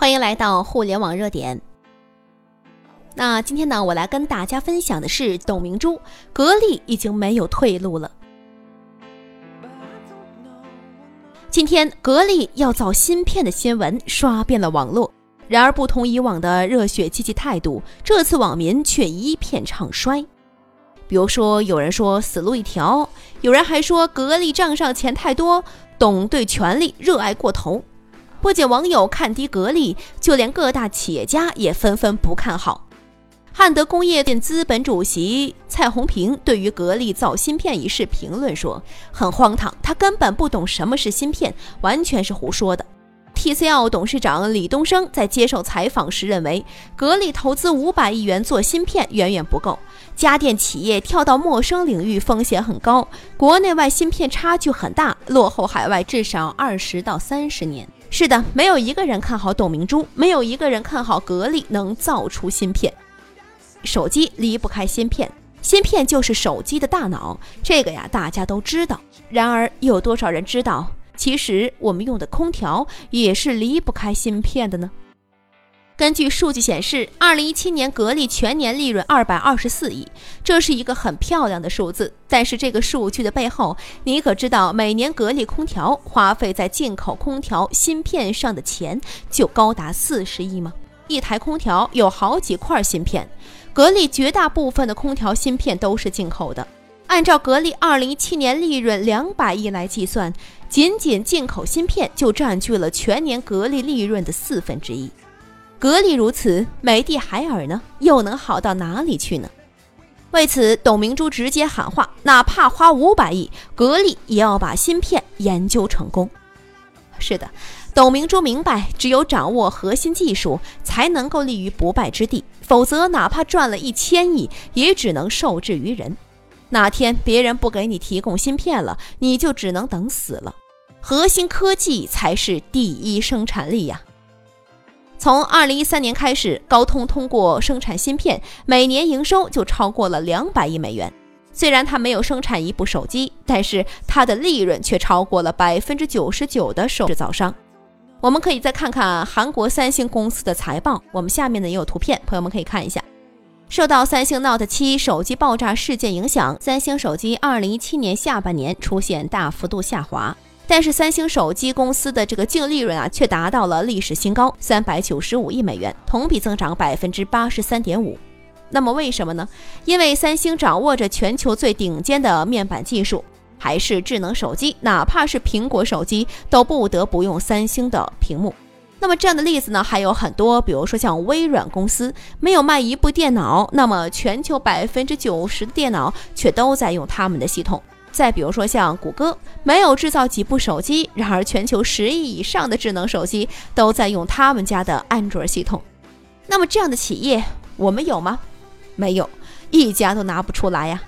欢迎来到互联网热点。那今天呢，我来跟大家分享的是董明珠，格力已经没有退路了。今天格力要造芯片的新闻刷遍了网络，然而不同以往的热血积极态度，这次网民却一片唱衰。比如说，有人说死路一条，有人还说格力账上钱太多，董对权力热爱过头。不仅网友看低格力，就连各大企业家也纷纷不看好。汉德工业电资本主席蔡宏平对于格力造芯片一事评论说：“很荒唐，他根本不懂什么是芯片，完全是胡说的。” TCL 董事长李东生在接受采访时认为，格力投资五百亿元做芯片远远不够，家电企业跳到陌生领域风险很高，国内外芯片差距很大，落后海外至少二十到三十年。是的，没有一个人看好董明珠，没有一个人看好格力能造出芯片。手机离不开芯片，芯片就是手机的大脑，这个呀大家都知道。然而，有多少人知道，其实我们用的空调也是离不开芯片的呢？根据数据显示，二零一七年格力全年利润二百二十四亿，这是一个很漂亮的数字。但是这个数据的背后，你可知道每年格力空调花费在进口空调芯片上的钱就高达四十亿吗？一台空调有好几块芯片，格力绝大部分的空调芯片都是进口的。按照格力二零一七年利润两百亿来计算，仅仅进口芯片就占据了全年格力利润的四分之一。格力如此，美的海尔呢，又能好到哪里去呢？为此，董明珠直接喊话：哪怕花五百亿，格力也要把芯片研究成功。是的，董明珠明白，只有掌握核心技术，才能够立于不败之地，否则哪怕赚了一千亿，也只能受制于人。哪天别人不给你提供芯片了，你就只能等死了。核心科技才是第一生产力呀！从二零一三年开始，高通通过生产芯片，每年营收就超过了两百亿美元。虽然它没有生产一部手机，但是它的利润却超过了百分之九十九的手制造商。我们可以再看看韩国三星公司的财报，我们下面呢也有图片，朋友们可以看一下。受到三星 Note 七手机爆炸事件影响，三星手机二零一七年下半年出现大幅度下滑。但是三星手机公司的这个净利润啊，却达到了历史新高，三百九十五亿美元，同比增长百分之八十三点五。那么为什么呢？因为三星掌握着全球最顶尖的面板技术，还是智能手机，哪怕是苹果手机都不得不用三星的屏幕。那么这样的例子呢还有很多，比如说像微软公司没有卖一部电脑，那么全球百分之九十的电脑却都在用他们的系统。再比如说，像谷歌没有制造几部手机，然而全球十亿以上的智能手机都在用他们家的安卓系统。那么这样的企业我们有吗？没有，一家都拿不出来呀。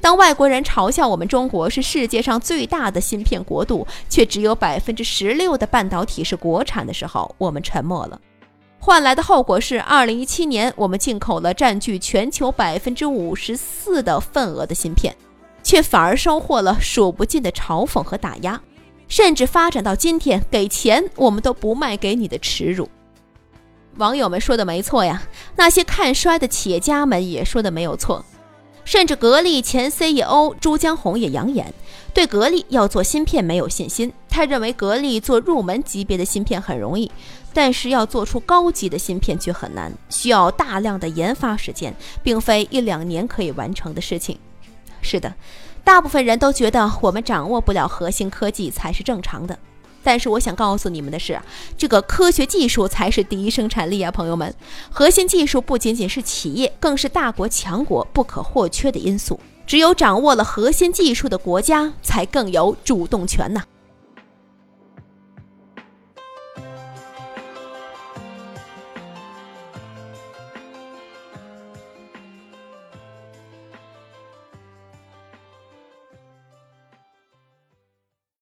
当外国人嘲笑我们中国是世界上最大的芯片国度，却只有百分之十六的半导体是国产的时候，我们沉默了。换来的后果是，二零一七年我们进口了占据全球百分之五十四的份额的芯片。却反而收获了数不尽的嘲讽和打压，甚至发展到今天，给钱我们都不卖给你的耻辱。网友们说的没错呀，那些看衰的企业家们也说的没有错，甚至格力前 CEO 朱江洪也扬言，对格力要做芯片没有信心。他认为格力做入门级别的芯片很容易，但是要做出高级的芯片却很难，需要大量的研发时间，并非一两年可以完成的事情。是的，大部分人都觉得我们掌握不了核心科技才是正常的。但是我想告诉你们的是，这个科学技术才是第一生产力啊，朋友们！核心技术不仅仅是企业，更是大国强国不可或缺的因素。只有掌握了核心技术的国家，才更有主动权呐。